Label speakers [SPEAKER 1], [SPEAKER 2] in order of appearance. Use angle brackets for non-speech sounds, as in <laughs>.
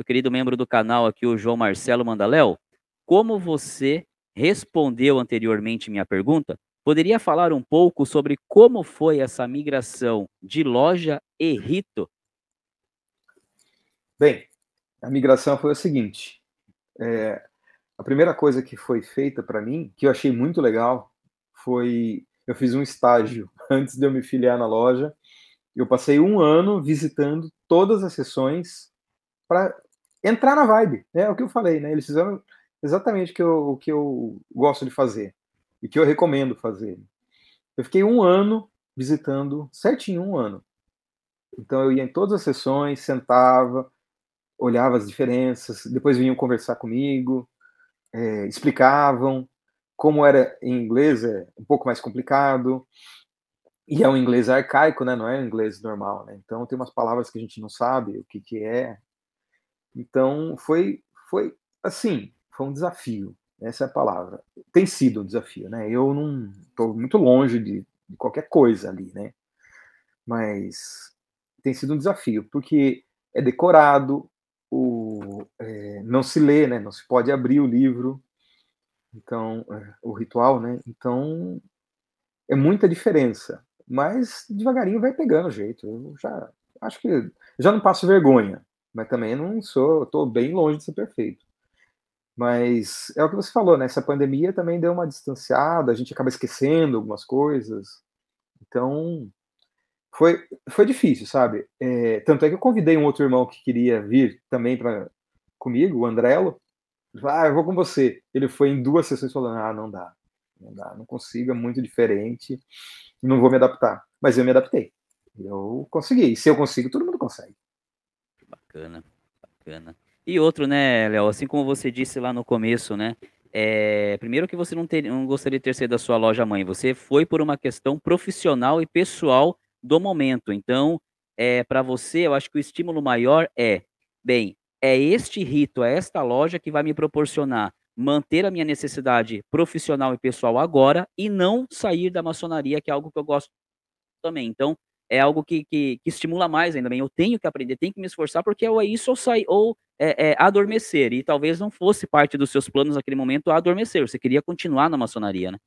[SPEAKER 1] meu querido membro do canal aqui, o João Marcelo Mandaléu, como você respondeu anteriormente minha pergunta, poderia falar um pouco sobre como foi essa migração de loja e rito?
[SPEAKER 2] Bem, a migração foi o seguinte, é, a primeira coisa que foi feita para mim, que eu achei muito legal, foi eu fiz um estágio <laughs> antes de eu me filiar na loja. Eu passei um ano visitando todas as sessões para entrar na vibe. Né? É o que eu falei, né? Eles fizeram exatamente o que, eu, o que eu gosto de fazer e que eu recomendo fazer. Eu fiquei um ano visitando, certinho um ano. Então eu ia em todas as sessões, sentava, olhava as diferenças, depois vinham conversar comigo, é, explicavam. Como era em inglês, é um pouco mais complicado. E é um inglês arcaico, né? Não é um inglês normal, né? Então tem umas palavras que a gente não sabe o que, que é. Então foi, foi assim, foi um desafio. Essa é a palavra. Tem sido um desafio, né? Eu não estou muito longe de, de qualquer coisa ali, né? Mas tem sido um desafio, porque é decorado, o, é, não se lê, né? Não se pode abrir o livro, então é, o ritual, né? Então é muita diferença, mas devagarinho vai pegando o jeito. Eu já acho que já não passo vergonha, mas também não sou, estou bem longe de ser perfeito. Mas é o que você falou, né? Essa pandemia também deu uma distanciada, a gente acaba esquecendo algumas coisas. Então, foi, foi difícil, sabe? É, tanto é que eu convidei um outro irmão que queria vir também para comigo, o Andrelo. Ah, eu vou com você. Ele foi em duas sessões falando: ah, não dá, não dá, não consigo, é muito diferente, não vou me adaptar. Mas eu me adaptei. Eu consegui. E se eu consigo, todo mundo consegue.
[SPEAKER 1] Bacana, bacana. E outro, né, Léo, assim como você disse lá no começo, né? É, primeiro que você não, ter, não gostaria de ter sido da sua loja mãe, você foi por uma questão profissional e pessoal do momento. Então, é, para você, eu acho que o estímulo maior é, bem, é este rito, é esta loja que vai me proporcionar manter a minha necessidade profissional e pessoal agora e não sair da maçonaria, que é algo que eu gosto também. Então, é algo que, que, que, estimula mais ainda bem. Eu tenho que aprender, tenho que me esforçar, porque ou é isso ou sair, ou é, é, adormecer. E talvez não fosse parte dos seus planos naquele momento adormecer. Você queria continuar na maçonaria, né?